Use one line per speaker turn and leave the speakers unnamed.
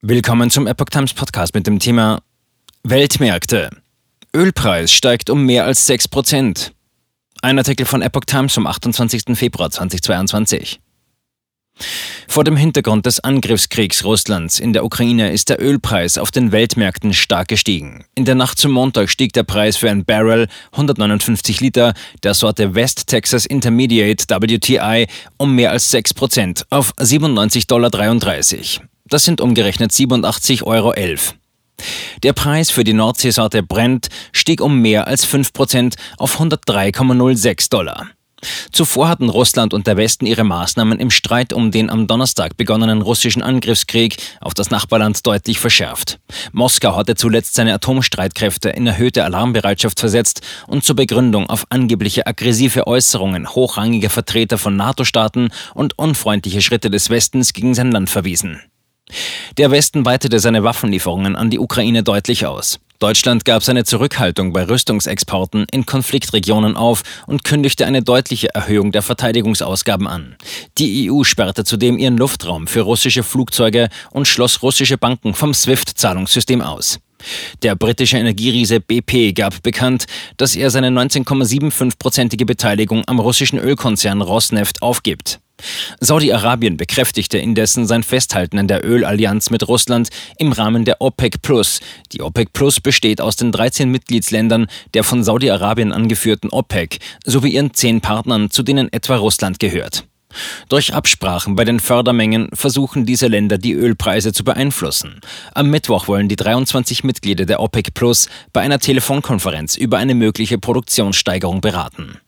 Willkommen zum Epoch Times Podcast mit dem Thema Weltmärkte. Ölpreis steigt um mehr als 6%. Ein Artikel von Epoch Times vom 28. Februar 2022. Vor dem Hintergrund des Angriffskriegs Russlands in der Ukraine ist der Ölpreis auf den Weltmärkten stark gestiegen. In der Nacht zum Montag stieg der Preis für ein Barrel 159 Liter der Sorte West Texas Intermediate WTI um mehr als 6% auf 97,33 Dollar. Das sind umgerechnet 87,11 Euro. Der Preis für die Nordseesorte Brent stieg um mehr als 5% auf 103,06 Dollar. Zuvor hatten Russland und der Westen ihre Maßnahmen im Streit um den am Donnerstag begonnenen russischen Angriffskrieg auf das Nachbarland deutlich verschärft. Moskau hatte zuletzt seine Atomstreitkräfte in erhöhte Alarmbereitschaft versetzt und zur Begründung auf angebliche aggressive Äußerungen hochrangiger Vertreter von NATO-Staaten und unfreundliche Schritte des Westens gegen sein Land verwiesen. Der Westen weitete seine Waffenlieferungen an die Ukraine deutlich aus. Deutschland gab seine Zurückhaltung bei Rüstungsexporten in Konfliktregionen auf und kündigte eine deutliche Erhöhung der Verteidigungsausgaben an. Die EU sperrte zudem ihren Luftraum für russische Flugzeuge und schloss russische Banken vom SWIFT-Zahlungssystem aus. Der britische Energieriese BP gab bekannt, dass er seine 19,75-prozentige Beteiligung am russischen Ölkonzern Rosneft aufgibt. Saudi-Arabien bekräftigte indessen sein Festhalten an der Ölallianz mit Russland im Rahmen der OPEC Plus. Die OPEC Plus besteht aus den 13 Mitgliedsländern der von Saudi-Arabien angeführten OPEC sowie ihren zehn Partnern, zu denen etwa Russland gehört. Durch Absprachen bei den Fördermengen versuchen diese Länder die Ölpreise zu beeinflussen. Am Mittwoch wollen die 23 Mitglieder der OPEC Plus bei einer Telefonkonferenz über eine mögliche Produktionssteigerung beraten.